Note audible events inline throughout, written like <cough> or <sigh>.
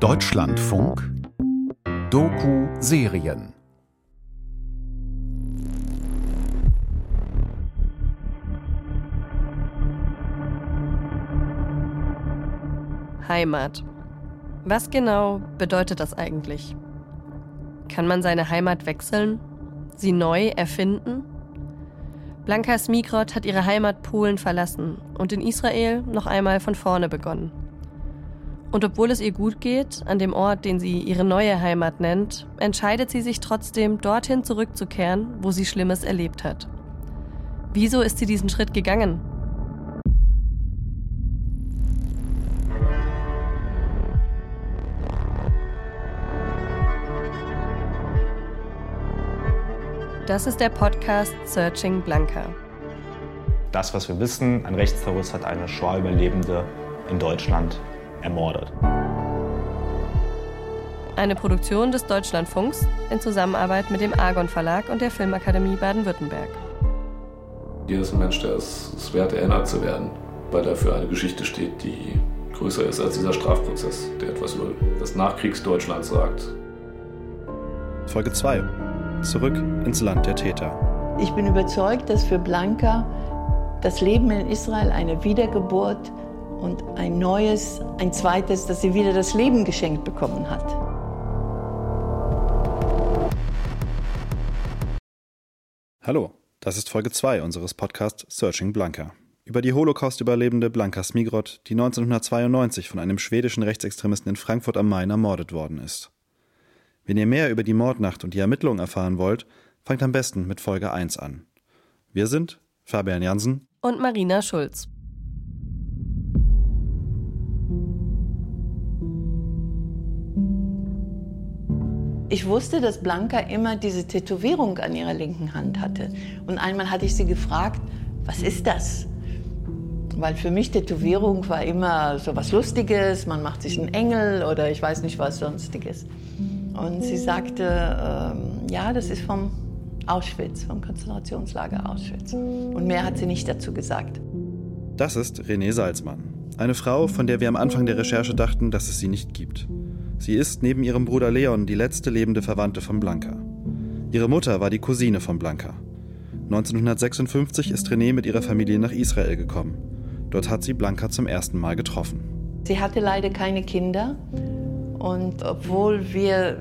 Deutschlandfunk Doku-Serien Heimat. Was genau bedeutet das eigentlich? Kann man seine Heimat wechseln? Sie neu erfinden? Blanka Smigrod hat ihre Heimat Polen verlassen und in Israel noch einmal von vorne begonnen. Und obwohl es ihr gut geht, an dem Ort, den sie ihre neue Heimat nennt, entscheidet sie sich trotzdem, dorthin zurückzukehren, wo sie Schlimmes erlebt hat. Wieso ist sie diesen Schritt gegangen? Das ist der Podcast Searching Blanca. Das, was wir wissen, ein Rechtsterrorist hat eine Shoah-Überlebende in Deutschland ermordet. Eine Produktion des Deutschlandfunks in Zusammenarbeit mit dem Argon Verlag und der Filmakademie Baden-Württemberg. Hier ist ein Mensch, der es, es wert, erinnert zu werden, weil er für eine Geschichte steht, die größer ist als dieser Strafprozess, der etwas über das Nachkriegsdeutschland sagt. Folge 2 zurück ins Land der Täter. Ich bin überzeugt, dass für Blanca das Leben in Israel eine Wiedergeburt und ein neues, ein zweites, dass sie wieder das Leben geschenkt bekommen hat. Hallo, das ist Folge 2 unseres Podcasts Searching Blanca. Über die Holocaust-Überlebende Blanka Smigrod, die 1992 von einem schwedischen Rechtsextremisten in Frankfurt am Main ermordet worden ist. Wenn ihr mehr über die Mordnacht und die Ermittlungen erfahren wollt, fangt am besten mit Folge 1 an. Wir sind Fabian Jansen und Marina Schulz. Ich wusste, dass Blanca immer diese Tätowierung an ihrer linken Hand hatte. Und einmal hatte ich sie gefragt, was ist das? Weil für mich Tätowierung war immer so was Lustiges, man macht sich einen Engel oder ich weiß nicht was sonstiges. Und sie sagte, ähm, ja, das ist vom Auschwitz, vom Konzentrationslager Auschwitz. Und mehr hat sie nicht dazu gesagt. Das ist Renée Salzmann, eine Frau, von der wir am Anfang der Recherche dachten, dass es sie nicht gibt. Sie ist neben ihrem Bruder Leon die letzte lebende Verwandte von Blanca. Ihre Mutter war die Cousine von Blanca. 1956 ist Renée mit ihrer Familie nach Israel gekommen. Dort hat sie Blanca zum ersten Mal getroffen. Sie hatte leider keine Kinder und obwohl wir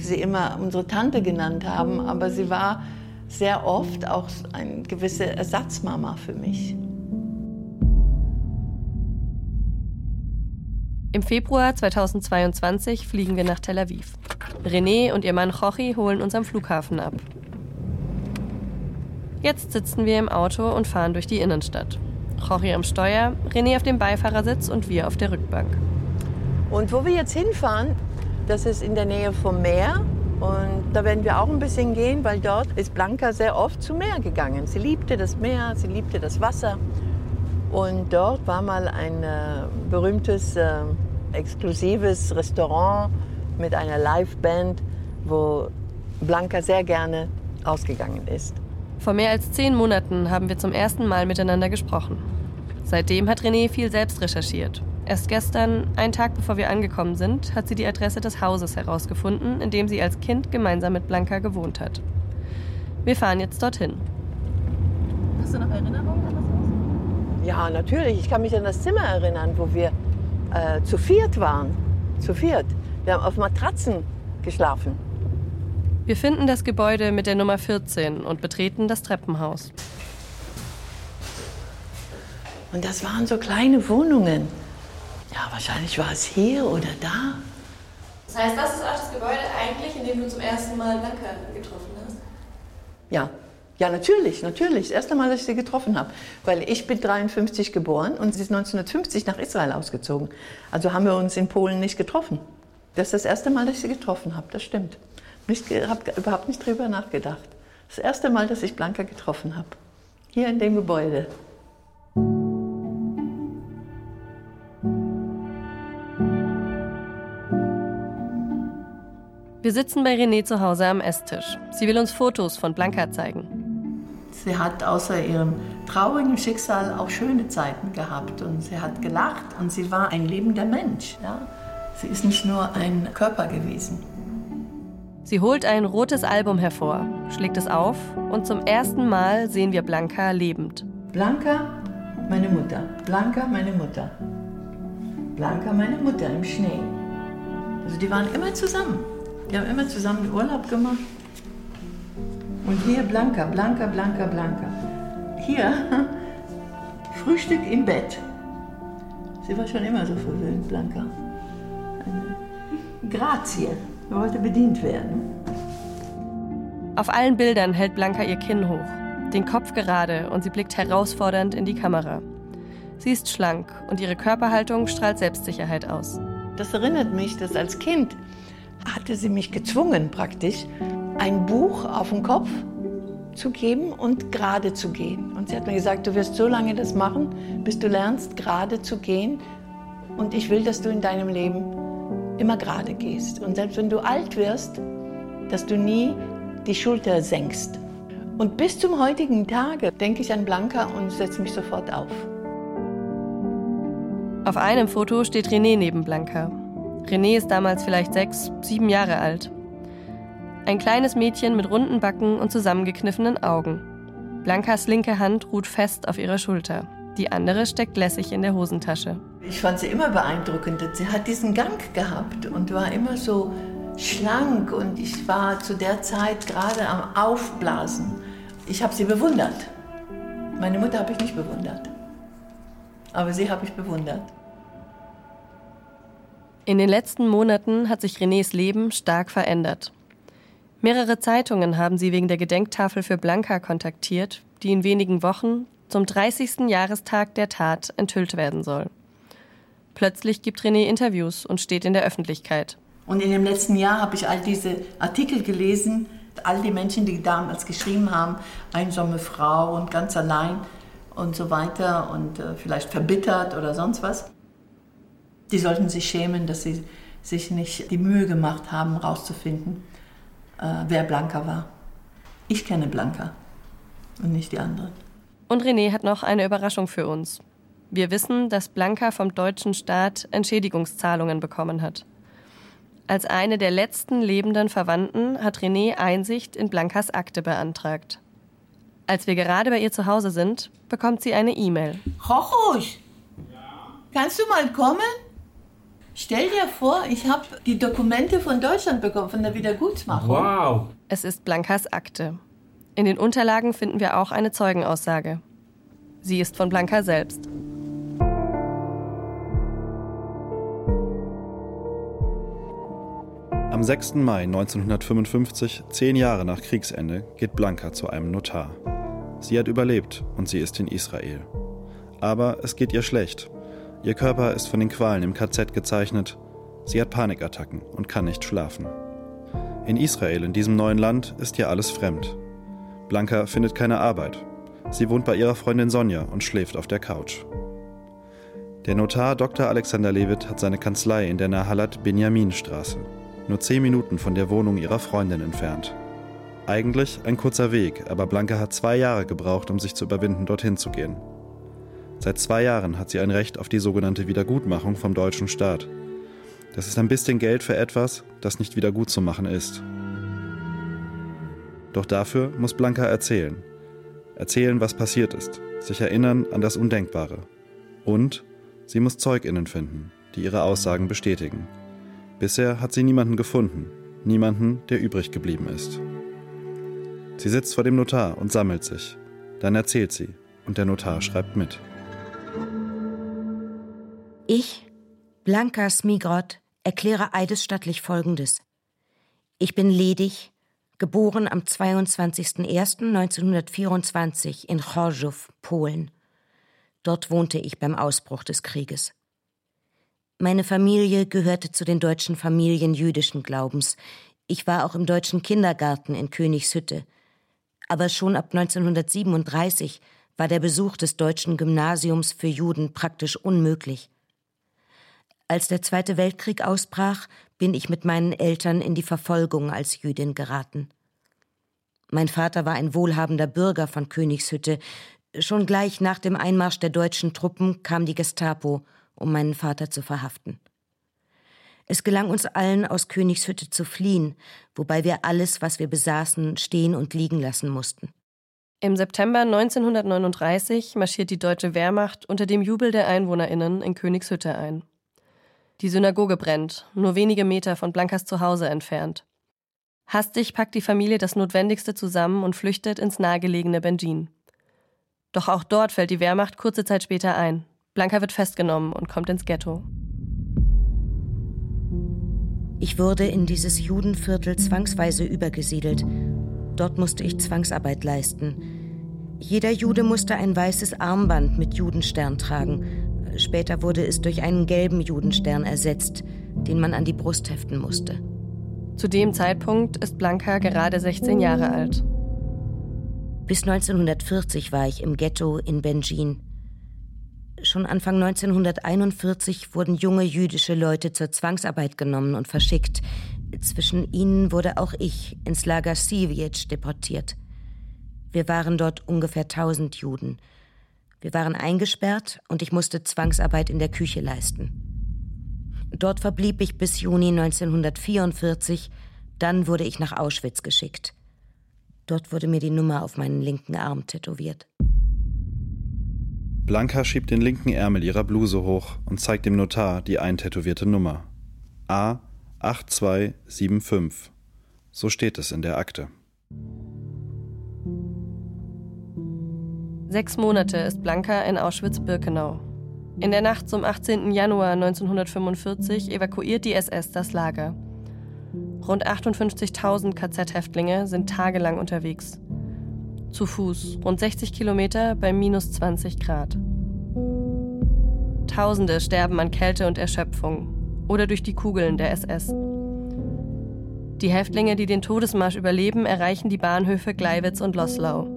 sie immer unsere Tante genannt haben, aber sie war sehr oft auch eine gewisse Ersatzmama für mich. Im Februar 2022 fliegen wir nach Tel Aviv. René und ihr Mann Jochi holen uns am Flughafen ab. Jetzt sitzen wir im Auto und fahren durch die Innenstadt. Jochi am Steuer, René auf dem Beifahrersitz und wir auf der Rückbank. Und wo wir jetzt hinfahren, das ist in der Nähe vom Meer. Und da werden wir auch ein bisschen gehen, weil dort ist Blanca sehr oft zum Meer gegangen. Sie liebte das Meer, sie liebte das Wasser. Und dort war mal ein äh, berühmtes, äh, exklusives Restaurant mit einer Liveband, wo Blanca sehr gerne ausgegangen ist. Vor mehr als zehn Monaten haben wir zum ersten Mal miteinander gesprochen. Seitdem hat René viel selbst recherchiert Erst gestern, einen Tag bevor wir angekommen sind, hat sie die Adresse des Hauses herausgefunden, in dem sie als Kind gemeinsam mit Blanca gewohnt hat. Wir fahren jetzt dorthin. Hast du noch Erinnerungen an das Haus? Ja, natürlich. Ich kann mich an das Zimmer erinnern, wo wir äh, zu viert waren. Zu viert. Wir haben auf Matratzen geschlafen. Wir finden das Gebäude mit der Nummer 14 und betreten das Treppenhaus. Und das waren so kleine Wohnungen. Ja, wahrscheinlich war es hier oder da. Das heißt, das ist auch das Gebäude eigentlich, in dem du zum ersten Mal Blanca getroffen hast? Ja. Ja, natürlich, natürlich. Das erste Mal, dass ich sie getroffen habe. Weil ich bin 53 geboren und sie ist 1950 nach Israel ausgezogen. Also haben wir uns in Polen nicht getroffen. Das ist das erste Mal, dass ich sie getroffen habe, das stimmt. Ich habe überhaupt nicht drüber nachgedacht. Das erste Mal, dass ich Blanca getroffen habe. Hier in dem Gebäude. Wir sitzen bei René zu Hause am Esstisch. Sie will uns Fotos von Blanca zeigen. Sie hat außer ihrem traurigen Schicksal auch schöne Zeiten gehabt und sie hat gelacht und sie war ein lebender Mensch. Ja? Sie ist nicht nur ein Körper gewesen. Sie holt ein rotes Album hervor, schlägt es auf und zum ersten Mal sehen wir Blanca lebend. Blanca, meine Mutter. Blanca, meine Mutter. Blanca, meine Mutter im Schnee. Also die waren immer zusammen. Die haben immer zusammen Urlaub gemacht. Und hier Blanca, Blanca, Blanca, Blanca. Hier <laughs> Frühstück im Bett. Sie war schon immer so verwöhnt, Blanca. Eine Grazie. Sie wollte bedient werden. Auf allen Bildern hält Blanca ihr Kinn hoch, den Kopf gerade und sie blickt herausfordernd in die Kamera. Sie ist schlank und ihre Körperhaltung strahlt Selbstsicherheit aus. Das erinnert mich, dass als Kind hatte sie mich gezwungen praktisch, ein Buch auf den Kopf zu geben und gerade zu gehen. Und sie hat mir gesagt, du wirst so lange das machen, bis du lernst, gerade zu gehen. Und ich will, dass du in deinem Leben immer gerade gehst. Und selbst wenn du alt wirst, dass du nie die Schulter senkst. Und bis zum heutigen Tage denke ich an Blanca und setze mich sofort auf. Auf einem Foto steht René neben Blanca. René ist damals vielleicht sechs, sieben Jahre alt. Ein kleines Mädchen mit runden Backen und zusammengekniffenen Augen. Blancas linke Hand ruht fest auf ihrer Schulter. Die andere steckt lässig in der Hosentasche. Ich fand sie immer beeindruckend. Sie hat diesen Gang gehabt und war immer so schlank und ich war zu der Zeit gerade am Aufblasen. Ich habe sie bewundert. Meine Mutter habe ich nicht bewundert. Aber sie habe ich bewundert. In den letzten Monaten hat sich Renés Leben stark verändert. Mehrere Zeitungen haben sie wegen der Gedenktafel für Blanca kontaktiert, die in wenigen Wochen zum 30. Jahrestag der Tat enthüllt werden soll. Plötzlich gibt René Interviews und steht in der Öffentlichkeit. Und in dem letzten Jahr habe ich all diese Artikel gelesen, all die Menschen, die damals geschrieben haben, einsame Frau und ganz allein und so weiter und äh, vielleicht verbittert oder sonst was. Die sollten sich schämen, dass sie sich nicht die Mühe gemacht haben, herauszufinden, äh, wer Blanca war. Ich kenne Blanca und nicht die anderen. Und René hat noch eine Überraschung für uns. Wir wissen, dass Blanca vom deutschen Staat Entschädigungszahlungen bekommen hat. Als eine der letzten lebenden Verwandten hat René Einsicht in Blancas Akte beantragt. Als wir gerade bei ihr zu Hause sind, bekommt sie eine E-Mail. Rochusch, kannst du mal kommen? Stell dir vor, ich habe die Dokumente von Deutschland bekommen, von der Wiedergutmachung. Wow. Es ist Blancas Akte. In den Unterlagen finden wir auch eine Zeugenaussage. Sie ist von Blanca selbst. Am 6. Mai 1955, zehn Jahre nach Kriegsende, geht Blanca zu einem Notar. Sie hat überlebt und sie ist in Israel. Aber es geht ihr schlecht. Ihr Körper ist von den Qualen im KZ gezeichnet. Sie hat Panikattacken und kann nicht schlafen. In Israel, in diesem neuen Land, ist ihr alles fremd. Blanca findet keine Arbeit. Sie wohnt bei ihrer Freundin Sonja und schläft auf der Couch. Der Notar Dr. Alexander Lewitt hat seine Kanzlei in der Nahalat Benjaminstraße, nur zehn Minuten von der Wohnung ihrer Freundin entfernt. Eigentlich ein kurzer Weg, aber Blanca hat zwei Jahre gebraucht, um sich zu überwinden, dorthin zu gehen. Seit zwei Jahren hat sie ein Recht auf die sogenannte Wiedergutmachung vom deutschen Staat. Das ist ein bisschen Geld für etwas, das nicht wiedergutzumachen ist. Doch dafür muss Blanca erzählen. Erzählen, was passiert ist, sich erinnern an das Undenkbare. Und sie muss Zeuginnen finden, die ihre Aussagen bestätigen. Bisher hat sie niemanden gefunden, niemanden, der übrig geblieben ist. Sie sitzt vor dem Notar und sammelt sich. Dann erzählt sie und der Notar schreibt mit. Ich, Blanka Smigrod, erkläre eidesstattlich Folgendes. Ich bin ledig, geboren am 22.01.1924 in Chorzów, Polen. Dort wohnte ich beim Ausbruch des Krieges. Meine Familie gehörte zu den deutschen Familien jüdischen Glaubens. Ich war auch im deutschen Kindergarten in Königshütte. Aber schon ab 1937 war der Besuch des deutschen Gymnasiums für Juden praktisch unmöglich. Als der Zweite Weltkrieg ausbrach, bin ich mit meinen Eltern in die Verfolgung als Jüdin geraten. Mein Vater war ein wohlhabender Bürger von Königshütte. Schon gleich nach dem Einmarsch der deutschen Truppen kam die Gestapo, um meinen Vater zu verhaften. Es gelang uns allen, aus Königshütte zu fliehen, wobei wir alles, was wir besaßen, stehen und liegen lassen mussten. Im September 1939 marschiert die deutsche Wehrmacht unter dem Jubel der EinwohnerInnen in Königshütte ein. Die Synagoge brennt, nur wenige Meter von Blankas Zuhause entfernt. Hastig packt die Familie das Notwendigste zusammen und flüchtet ins nahegelegene Benjin. Doch auch dort fällt die Wehrmacht kurze Zeit später ein. Blanka wird festgenommen und kommt ins Ghetto. Ich wurde in dieses Judenviertel zwangsweise übergesiedelt. Dort musste ich Zwangsarbeit leisten. Jeder Jude musste ein weißes Armband mit Judenstern tragen. Später wurde es durch einen gelben Judenstern ersetzt, den man an die Brust heften musste. Zu dem Zeitpunkt ist Blanka gerade 16 Jahre alt. Bis 1940 war ich im Ghetto in Benjin. Schon Anfang 1941 wurden junge jüdische Leute zur Zwangsarbeit genommen und verschickt. Zwischen ihnen wurde auch ich ins Lager Siewicz deportiert. Wir waren dort ungefähr 1000 Juden. Wir waren eingesperrt und ich musste Zwangsarbeit in der Küche leisten. Dort verblieb ich bis Juni 1944, dann wurde ich nach Auschwitz geschickt. Dort wurde mir die Nummer auf meinen linken Arm tätowiert. Blanka schiebt den linken Ärmel ihrer Bluse hoch und zeigt dem Notar die eintätowierte Nummer. A 8275. So steht es in der Akte. Sechs Monate ist Blanka in Auschwitz-Birkenau. In der Nacht zum 18. Januar 1945 evakuiert die SS das Lager. Rund 58.000 KZ-Häftlinge sind tagelang unterwegs zu Fuß, rund 60 Kilometer bei minus 20 Grad. Tausende sterben an Kälte und Erschöpfung oder durch die Kugeln der SS. Die Häftlinge, die den Todesmarsch überleben, erreichen die Bahnhöfe Gleiwitz und Loslau.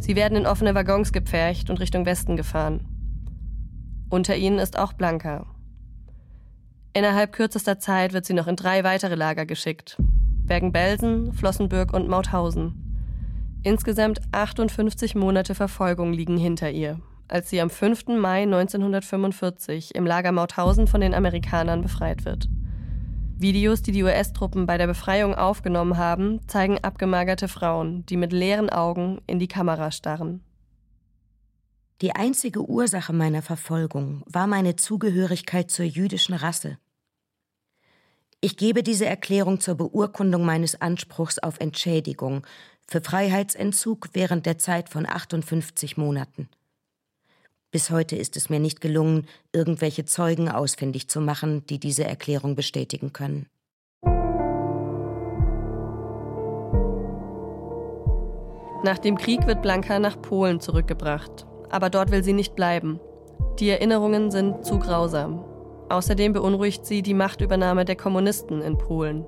Sie werden in offene Waggons gepfercht und Richtung Westen gefahren. Unter ihnen ist auch Blanka. Innerhalb kürzester Zeit wird sie noch in drei weitere Lager geschickt: Bergen-Belsen, Flossenbürg und Mauthausen. Insgesamt 58 Monate Verfolgung liegen hinter ihr, als sie am 5. Mai 1945 im Lager Mauthausen von den Amerikanern befreit wird. Videos, die die US-Truppen bei der Befreiung aufgenommen haben, zeigen abgemagerte Frauen, die mit leeren Augen in die Kamera starren. Die einzige Ursache meiner Verfolgung war meine Zugehörigkeit zur jüdischen Rasse. Ich gebe diese Erklärung zur Beurkundung meines Anspruchs auf Entschädigung für Freiheitsentzug während der Zeit von 58 Monaten. Bis heute ist es mir nicht gelungen, irgendwelche Zeugen ausfindig zu machen, die diese Erklärung bestätigen können. Nach dem Krieg wird Blanka nach Polen zurückgebracht, aber dort will sie nicht bleiben. Die Erinnerungen sind zu grausam. Außerdem beunruhigt sie die Machtübernahme der Kommunisten in Polen.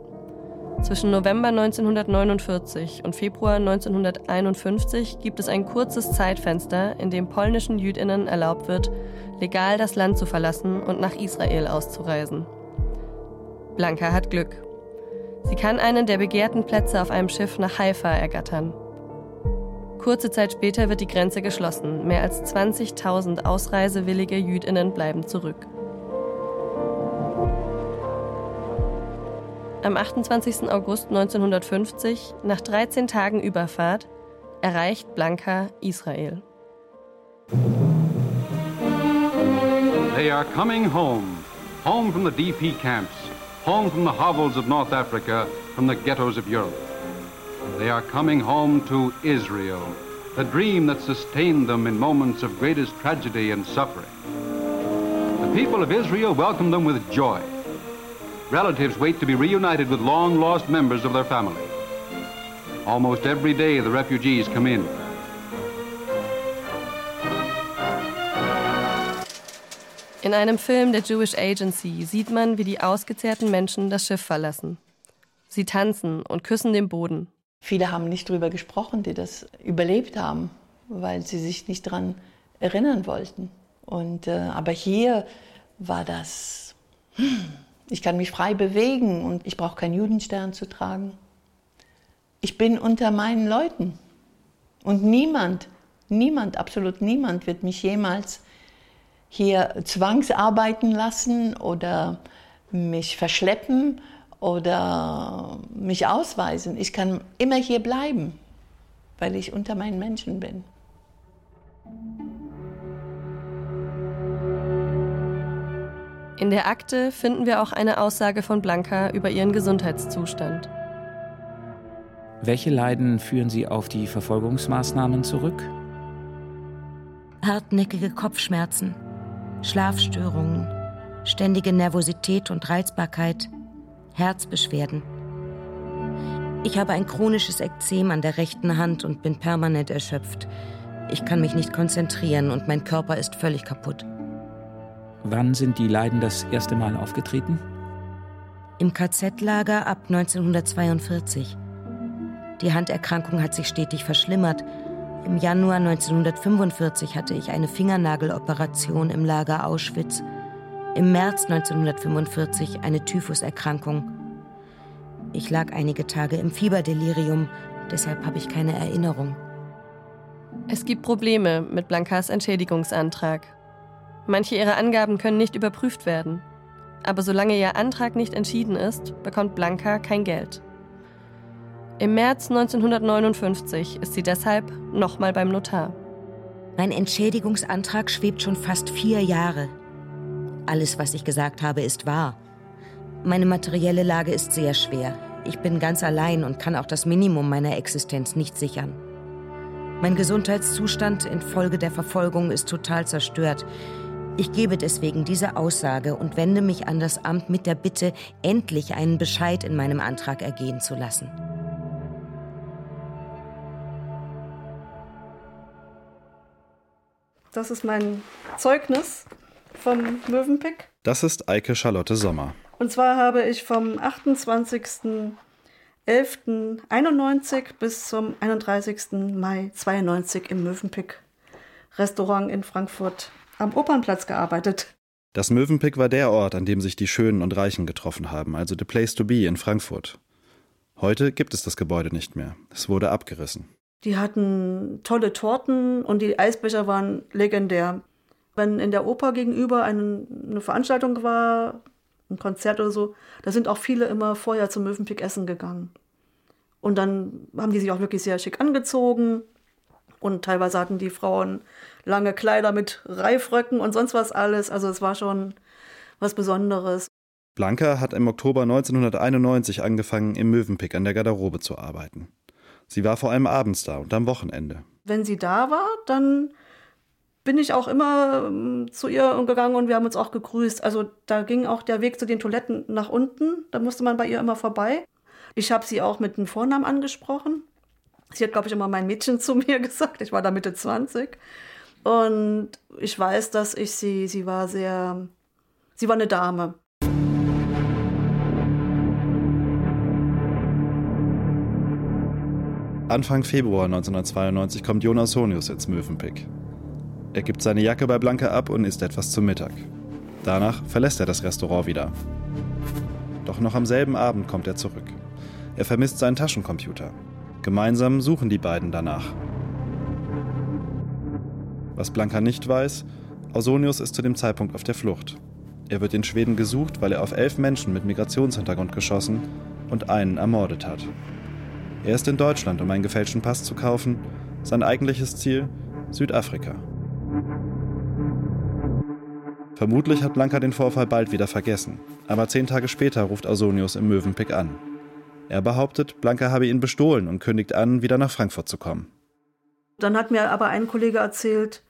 Zwischen November 1949 und Februar 1951 gibt es ein kurzes Zeitfenster, in dem polnischen Jüdinnen erlaubt wird, legal das Land zu verlassen und nach Israel auszureisen. Blanka hat Glück. Sie kann einen der begehrten Plätze auf einem Schiff nach Haifa ergattern. Kurze Zeit später wird die Grenze geschlossen. Mehr als 20.000 ausreisewillige Jüdinnen bleiben zurück. Am 28. August 1950, nach 13 Tagen Überfahrt, erreicht Blanka Israel. They are coming home, home from the DP camps, home from the hovels of North Africa, from the ghettos of Europe. They are coming home to Israel, the dream that sustained them in moments of greatest tragedy and suffering. The people of Israel welcome them with joy. Relatives wait to be reunited with long lost members of their family. Almost every day the refugees come in. In einem Film der Jewish Agency sieht man, wie die ausgezehrten Menschen das Schiff verlassen. Sie tanzen und küssen den Boden. Viele haben nicht darüber gesprochen, die das überlebt haben, weil sie sich nicht daran erinnern wollten. Und, äh, aber hier war das, hm, ich kann mich frei bewegen und ich brauche keinen Judenstern zu tragen. Ich bin unter meinen Leuten. Und niemand, niemand, absolut niemand wird mich jemals hier zwangsarbeiten lassen oder mich verschleppen oder mich ausweisen. Ich kann immer hier bleiben, weil ich unter meinen Menschen bin. In der Akte finden wir auch eine Aussage von Blanca über ihren Gesundheitszustand. Welche Leiden führen Sie auf die Verfolgungsmaßnahmen zurück? Hartnäckige Kopfschmerzen, Schlafstörungen, ständige Nervosität und Reizbarkeit, Herzbeschwerden. Ich habe ein chronisches Ekzem an der rechten Hand und bin permanent erschöpft. Ich kann mich nicht konzentrieren und mein Körper ist völlig kaputt. Wann sind die Leiden das erste Mal aufgetreten? Im KZ-Lager ab 1942. Die Handerkrankung hat sich stetig verschlimmert. Im Januar 1945 hatte ich eine Fingernageloperation im Lager Auschwitz. Im März 1945 eine Typhuserkrankung. Ich lag einige Tage im Fieberdelirium, deshalb habe ich keine Erinnerung. Es gibt Probleme mit Blankas Entschädigungsantrag. Manche ihrer Angaben können nicht überprüft werden. Aber solange ihr Antrag nicht entschieden ist, bekommt Blanca kein Geld. Im März 1959 ist sie deshalb nochmal beim Notar. Mein Entschädigungsantrag schwebt schon fast vier Jahre. Alles, was ich gesagt habe, ist wahr. Meine materielle Lage ist sehr schwer. Ich bin ganz allein und kann auch das Minimum meiner Existenz nicht sichern. Mein Gesundheitszustand infolge der Verfolgung ist total zerstört. Ich gebe deswegen diese Aussage und wende mich an das Amt mit der Bitte, endlich einen Bescheid in meinem Antrag ergehen zu lassen. Das ist mein Zeugnis vom Möwenpick. Das ist Eike Charlotte Sommer. Und zwar habe ich vom 28.11.91 bis zum 31. Mai 92 im Möwenpick Restaurant in Frankfurt am Opernplatz gearbeitet. Das Mövenpick war der Ort, an dem sich die Schönen und Reichen getroffen haben, also the place to be in Frankfurt. Heute gibt es das Gebäude nicht mehr. Es wurde abgerissen. Die hatten tolle Torten und die Eisbecher waren legendär. Wenn in der Oper gegenüber eine, eine Veranstaltung war, ein Konzert oder so, da sind auch viele immer vorher zum Mövenpick essen gegangen. Und dann haben die sich auch wirklich sehr schick angezogen. Und teilweise hatten die Frauen lange Kleider mit Reifröcken und sonst was alles. Also es war schon was Besonderes. Blanca hat im Oktober 1991 angefangen, im Möwenpick an der Garderobe zu arbeiten. Sie war vor allem abends da und am Wochenende. Wenn sie da war, dann bin ich auch immer ähm, zu ihr gegangen und wir haben uns auch gegrüßt. Also da ging auch der Weg zu den Toiletten nach unten. Da musste man bei ihr immer vorbei. Ich habe sie auch mit einem Vornamen angesprochen. Sie hat, glaube ich, immer mein Mädchen <laughs> zu mir gesagt. Ich war da Mitte 20. Und ich weiß, dass ich sie, sie war sehr, sie war eine Dame. Anfang Februar 1992 kommt Jonas Sonius ins Mövenpick. Er gibt seine Jacke bei Blanke ab und isst etwas zum Mittag. Danach verlässt er das Restaurant wieder. Doch noch am selben Abend kommt er zurück. Er vermisst seinen Taschencomputer. Gemeinsam suchen die beiden danach. Was Blanca nicht weiß, Ausonius ist zu dem Zeitpunkt auf der Flucht. Er wird in Schweden gesucht, weil er auf elf Menschen mit Migrationshintergrund geschossen und einen ermordet hat. Er ist in Deutschland, um einen gefälschten Pass zu kaufen. Sein eigentliches Ziel Südafrika. Vermutlich hat Blanca den Vorfall bald wieder vergessen, aber zehn Tage später ruft Ausonius im Möwenpick an. Er behauptet, Blanca habe ihn bestohlen und kündigt an, wieder nach Frankfurt zu kommen. Dann hat mir aber ein Kollege erzählt,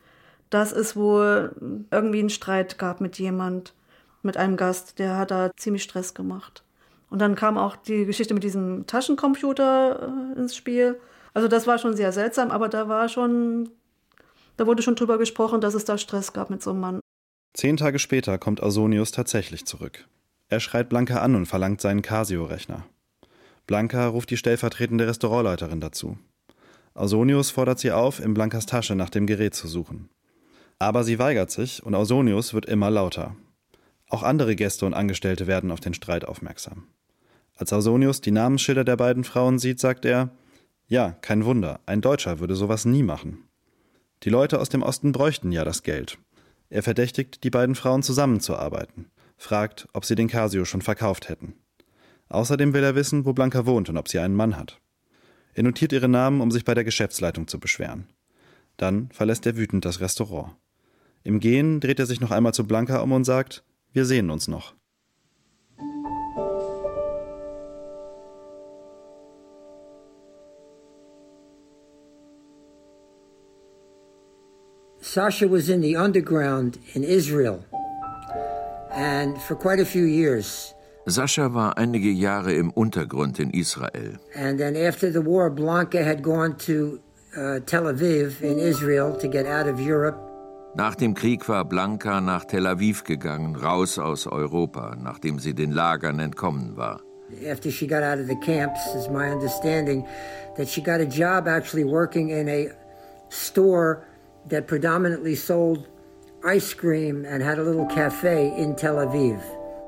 dass es wohl irgendwie einen Streit gab mit jemand, mit einem Gast, der hat da ziemlich Stress gemacht. Und dann kam auch die Geschichte mit diesem Taschencomputer äh, ins Spiel. Also das war schon sehr seltsam, aber da war schon, da wurde schon drüber gesprochen, dass es da Stress gab mit so einem Mann. Zehn Tage später kommt Ausonius tatsächlich zurück. Er schreit Blanca an und verlangt seinen Casio-Rechner. Blanca ruft die stellvertretende Restaurantleiterin dazu. Ausonius fordert sie auf, in Blancas Tasche nach dem Gerät zu suchen. Aber sie weigert sich und Ausonius wird immer lauter. Auch andere Gäste und Angestellte werden auf den Streit aufmerksam. Als Ausonius die Namensschilder der beiden Frauen sieht, sagt er: Ja, kein Wunder, ein Deutscher würde sowas nie machen. Die Leute aus dem Osten bräuchten ja das Geld. Er verdächtigt, die beiden Frauen zusammenzuarbeiten. fragt, ob sie den Casio schon verkauft hätten. Außerdem will er wissen, wo Blanca wohnt und ob sie einen Mann hat. Er notiert ihre Namen, um sich bei der Geschäftsleitung zu beschweren. Dann verlässt er wütend das Restaurant. Im Gehen dreht er sich noch einmal zu Blanca um und sagt, wir sehen uns noch. Sasha was in the underground in Israel and for quite a few years. Sascha war einige Jahre im Untergrund in Israel. And then after the war, Blanca had gone to uh, Tel Aviv in Israel to get out of Europe. Nach dem Krieg war Blanca nach Tel Aviv gegangen, raus aus Europa, nachdem sie den Lagern entkommen war. After she got out of the camps, is my understanding that she got a job actually working in a store that predominantly sold ice cream and had a little cafe in Tel Aviv.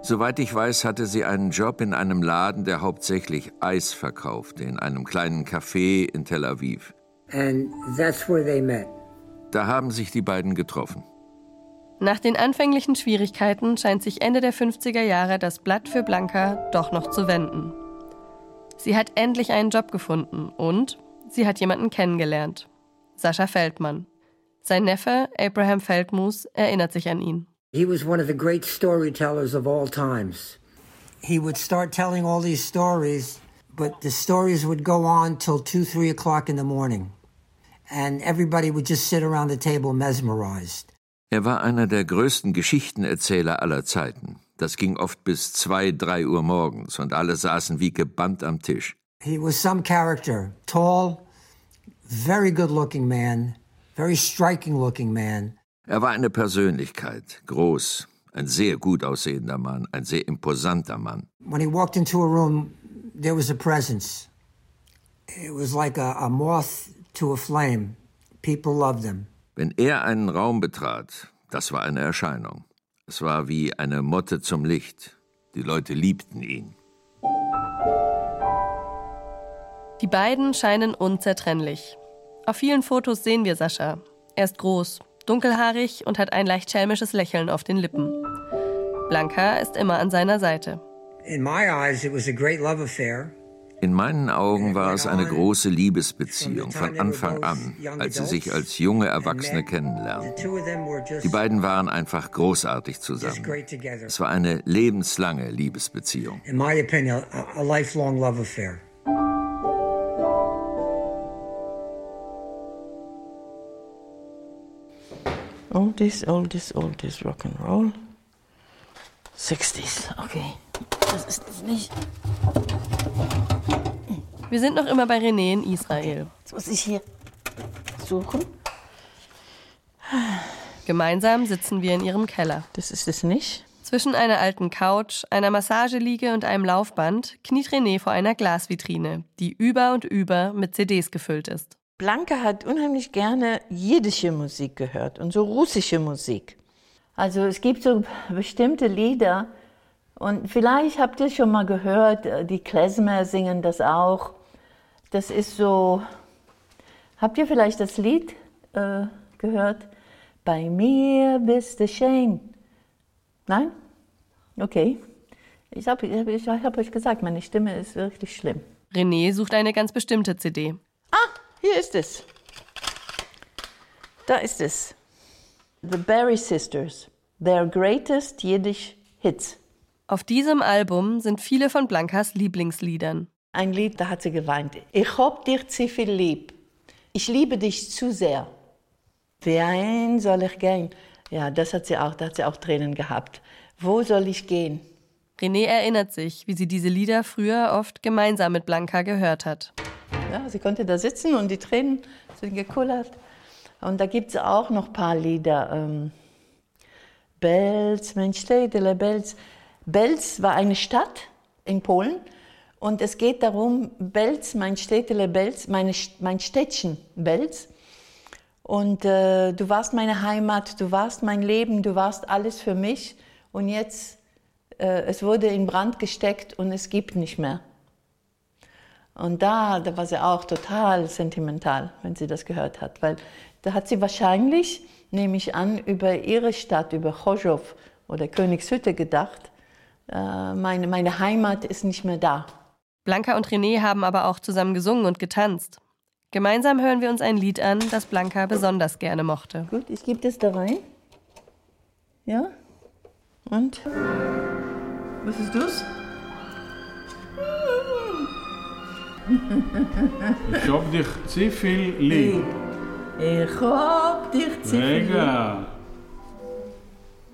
Soweit ich weiß, hatte sie einen Job in einem Laden, der hauptsächlich Eis verkaufte, in einem kleinen Café in Tel Aviv. And that's where they met. Da haben sich die beiden getroffen. Nach den anfänglichen Schwierigkeiten scheint sich Ende der 50er Jahre das Blatt für Blanca doch noch zu wenden. Sie hat endlich einen Job gefunden und sie hat jemanden kennengelernt. Sascha Feldmann. Sein Neffe, Abraham Feldmus, erinnert sich an ihn. He was one of the great storytellers of all times. He would start telling all these stories, but the stories would go on till two, three o'clock in the morning. And everybody would just sit around the table mesmerized. Er war einer der größten Geschichtenerzähler aller Zeiten. Das ging oft bis zwei, drei Uhr morgens und alle saßen wie gebannt am Tisch. He was some character, tall, very good looking man, very striking looking man. Er war eine Persönlichkeit, groß, ein sehr gut aussehender Mann, ein sehr imposanter Mann. When he walked into a room, there was a presence. It was like a, a moth to a flame. People loved him. Wenn er einen Raum betrat, das war eine Erscheinung. Es war wie eine Motte zum Licht. Die Leute liebten ihn. Die beiden scheinen unzertrennlich. Auf vielen Fotos sehen wir Sascha. Er ist groß, dunkelhaarig und hat ein leicht schelmisches Lächeln auf den Lippen. Blanca ist immer an seiner Seite. In my eyes, it was a great love affair. In meinen Augen war es eine große Liebesbeziehung von Anfang an, als sie sich als junge Erwachsene kennenlernten. Die beiden waren einfach großartig zusammen. Es war eine lebenslange Liebesbeziehung. In my opinion, a lifelong love affair. Oldies, oldies, oldies, rock and roll. 60s, okay. Das ist es nicht. Wir sind noch immer bei René in Israel. Jetzt muss ich hier suchen. Gemeinsam sitzen wir in ihrem Keller. Das ist es nicht. Zwischen einer alten Couch, einer Massageliege und einem Laufband kniet René vor einer Glasvitrine, die über und über mit CDs gefüllt ist. Blanca hat unheimlich gerne jiddische Musik gehört und so russische Musik. Also es gibt so bestimmte Lieder und vielleicht habt ihr schon mal gehört, äh, die Klezmer singen das auch. Das ist so, habt ihr vielleicht das Lied äh, gehört? Bei mir bist du schön. Nein? Okay. Ich habe ich hab euch gesagt, meine Stimme ist wirklich schlimm. René sucht eine ganz bestimmte CD. Hier ist es. Da ist es. The Berry Sisters. Their greatest Yiddish hits. Auf diesem Album sind viele von Blancas Lieblingsliedern. Ein Lied, da hat sie geweint. Ich hab dich zu viel lieb. Ich liebe dich zu sehr. Wohin soll ich gehen? Ja, das hat sie auch, da hat sie auch Tränen gehabt. Wo soll ich gehen? René erinnert sich, wie sie diese Lieder früher oft gemeinsam mit Blanca gehört hat. Ja, sie konnte da sitzen und die Tränen sind gekullert. Und da gibt es auch noch ein paar Lieder. Ähm, Belz, Mensch, Städtele, Belz. Belz war eine Stadt in Polen und es geht darum, Belz, mein Städtele, Belz, meine, mein Städtchen Belz. Und äh, du warst meine Heimat, du warst mein Leben, du warst alles für mich. Und jetzt, äh, es wurde in Brand gesteckt und es gibt nicht mehr. Und da, da war sie auch total sentimental, wenn sie das gehört hat, weil da hat sie wahrscheinlich, nehme ich an, über ihre Stadt, über Chorzów oder Königshütte gedacht, äh, meine, meine Heimat ist nicht mehr da. Blanca und René haben aber auch zusammen gesungen und getanzt. Gemeinsam hören wir uns ein Lied an, das Blanca besonders gerne mochte. Gut, ich gebe das da rein. Ja? Und? Was ist das? Ich hab dich zu viel lieb. Ich hab dich zu viel lieb. Mega.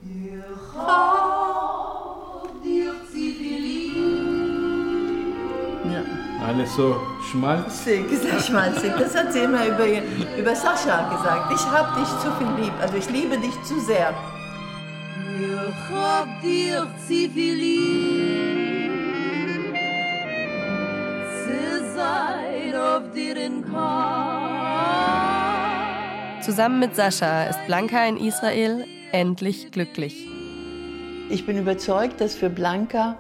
Ich hab dich zu viel lieb. Ja. Alles so schmalzig. Sehr schmalzig. Das hat sie immer über, über Sascha gesagt. Ich hab dich zu viel lieb. Also ich liebe dich zu sehr. Ich hab dich zu viel lieb. Zusammen mit Sascha ist Blanca in Israel endlich glücklich. Ich bin überzeugt, dass für Blanca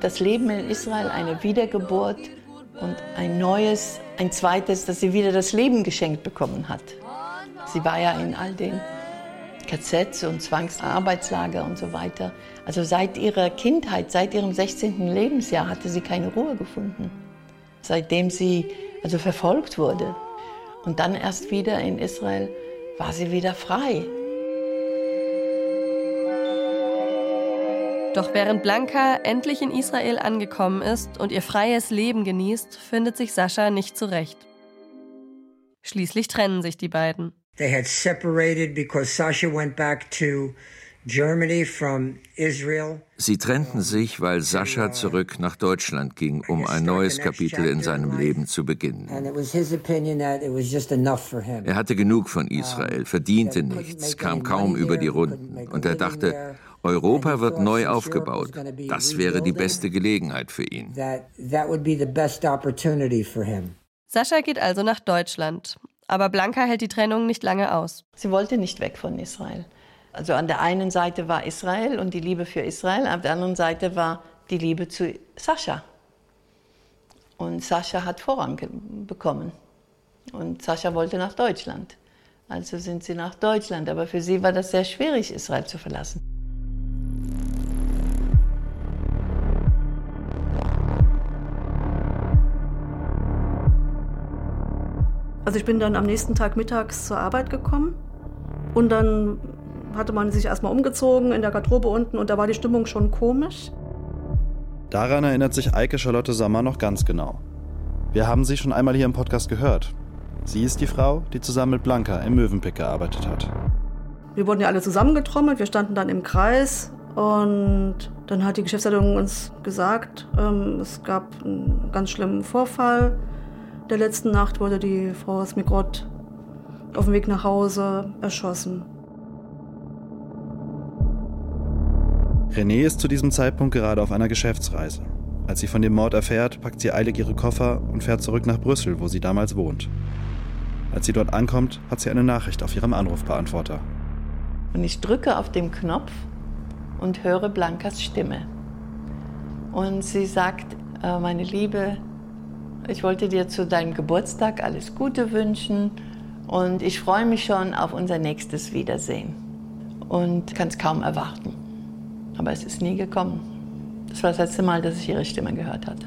das Leben in Israel eine Wiedergeburt und ein neues, ein zweites, dass sie wieder das Leben geschenkt bekommen hat. Sie war ja in all den KZs und Zwangsarbeitslager und so weiter. Also seit ihrer Kindheit, seit ihrem 16. Lebensjahr hatte sie keine Ruhe gefunden. Seitdem sie also verfolgt wurde. Und dann erst wieder in Israel war sie wieder frei. Doch während Blanca endlich in Israel angekommen ist und ihr freies Leben genießt, findet sich Sascha nicht zurecht. Schließlich trennen sich die beiden. They had separated because Sasha went back to. Sie trennten sich, weil Sascha zurück nach Deutschland ging, um ein neues Kapitel in seinem Leben zu beginnen. And it was his opinion that it was just enough for him. Er hatte genug von Israel, verdiente nichts, kam kaum über die Runden und er dachte, Europa wird neu aufgebaut. Das wäre die beste Gelegenheit für ihn. That that would be the best opportunity for him. Sascha geht also nach Deutschland. Aber Blanca hält die Trennung nicht lange aus. Sie wollte nicht weg von Israel. Also an der einen Seite war Israel und die Liebe für Israel, auf der anderen Seite war die Liebe zu Sascha. Und Sascha hat Vorrang bekommen. Und Sascha wollte nach Deutschland. Also sind sie nach Deutschland. Aber für sie war das sehr schwierig, Israel zu verlassen. Also ich bin dann am nächsten Tag mittags zur Arbeit gekommen und dann hatte man sich erstmal umgezogen in der Garderobe unten und da war die Stimmung schon komisch. Daran erinnert sich Eike Charlotte Sommer noch ganz genau. Wir haben sie schon einmal hier im Podcast gehört. Sie ist die Frau, die zusammen mit Blanca im Möwenpick gearbeitet hat. Wir wurden ja alle zusammengetrommelt, wir standen dann im Kreis und dann hat die Geschäftsleitung uns gesagt, ähm, es gab einen ganz schlimmen Vorfall. Der letzten Nacht wurde die Frau Smigrod auf dem Weg nach Hause erschossen. René ist zu diesem Zeitpunkt gerade auf einer Geschäftsreise. Als sie von dem Mord erfährt, packt sie eilig ihre Koffer und fährt zurück nach Brüssel, wo sie damals wohnt. Als sie dort ankommt, hat sie eine Nachricht auf ihrem Anrufbeantworter. Und ich drücke auf den Knopf und höre Blankas Stimme. Und sie sagt, äh, meine Liebe, ich wollte dir zu deinem Geburtstag alles Gute wünschen und ich freue mich schon auf unser nächstes Wiedersehen und kann es kaum erwarten. Aber es ist nie gekommen. Das war das letzte Mal, dass ich ihre Stimme gehört hatte.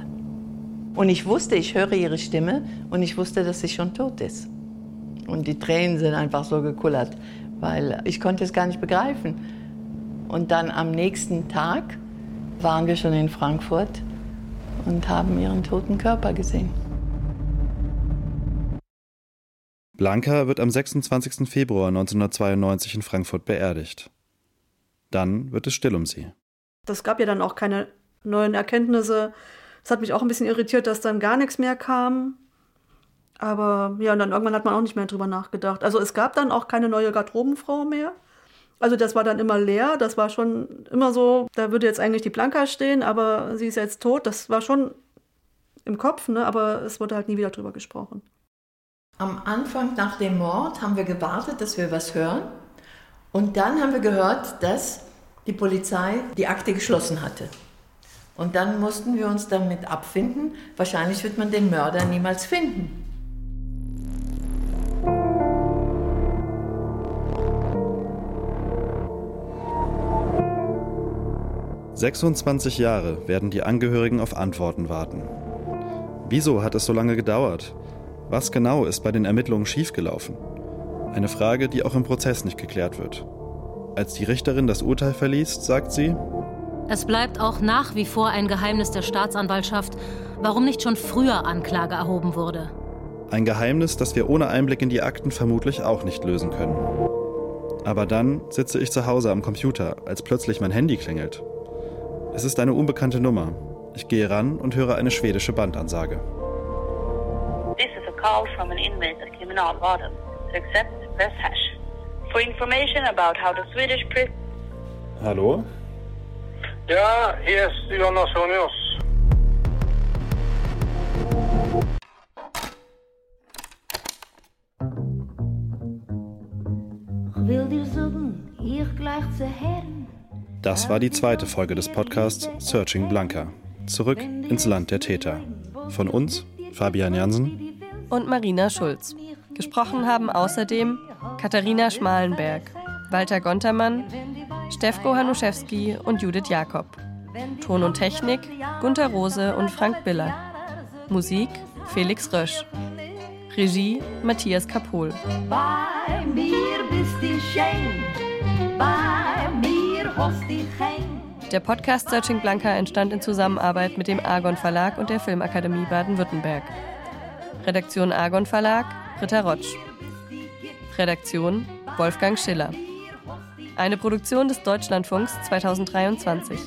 Und ich wusste, ich höre ihre Stimme und ich wusste, dass sie schon tot ist. Und die Tränen sind einfach so gekullert, weil ich konnte es gar nicht begreifen. Und dann am nächsten Tag waren wir schon in Frankfurt und haben ihren toten Körper gesehen. Blanca wird am 26. Februar 1992 in Frankfurt beerdigt. Dann wird es still um sie. Das gab ja dann auch keine neuen Erkenntnisse. Es hat mich auch ein bisschen irritiert, dass dann gar nichts mehr kam. Aber ja, und dann irgendwann hat man auch nicht mehr drüber nachgedacht. Also es gab dann auch keine neue Garderobenfrau mehr. Also das war dann immer leer. Das war schon immer so, da würde jetzt eigentlich die Blanca stehen, aber sie ist jetzt tot. Das war schon im Kopf, ne? aber es wurde halt nie wieder drüber gesprochen. Am Anfang nach dem Mord haben wir gewartet, dass wir was hören. Und dann haben wir gehört, dass die Polizei die Akte geschlossen hatte. Und dann mussten wir uns damit abfinden, wahrscheinlich wird man den Mörder niemals finden. 26 Jahre werden die Angehörigen auf Antworten warten. Wieso hat es so lange gedauert? Was genau ist bei den Ermittlungen schiefgelaufen? Eine Frage, die auch im Prozess nicht geklärt wird. Als die Richterin das Urteil verliest, sagt sie, es bleibt auch nach wie vor ein Geheimnis der Staatsanwaltschaft, warum nicht schon früher Anklage erhoben wurde. Ein Geheimnis, das wir ohne Einblick in die Akten vermutlich auch nicht lösen können. Aber dann sitze ich zu Hause am Computer, als plötzlich mein Handy klingelt. Es ist eine unbekannte Nummer. Ich gehe ran und höre eine schwedische Bandansage. This is a call from an inmate at Kriminalvården. To accept, press hash. For information about how the Swedish prison... Hallo? Ja, hier ist Jonas Honius. Will dir sagen, ich gleich zu Herren. Das war die zweite Folge des Podcasts Searching Blanca. Zurück ins Land der Täter. Von uns, Fabian Jansen und Marina Schulz. Gesprochen haben außerdem Katharina Schmalenberg, Walter Gontermann, Stefko Hanuszewski und Judith Jakob. Ton und Technik Gunther Rose und Frank Biller. Musik Felix Rösch. Regie Matthias Kapohl. Bei mir bist du schön, bei mir der Podcast Searching Blanca entstand in Zusammenarbeit mit dem Argon Verlag und der Filmakademie Baden-Württemberg. Redaktion Argon Verlag Ritter Rotsch. Redaktion Wolfgang Schiller. Eine Produktion des Deutschlandfunks 2023.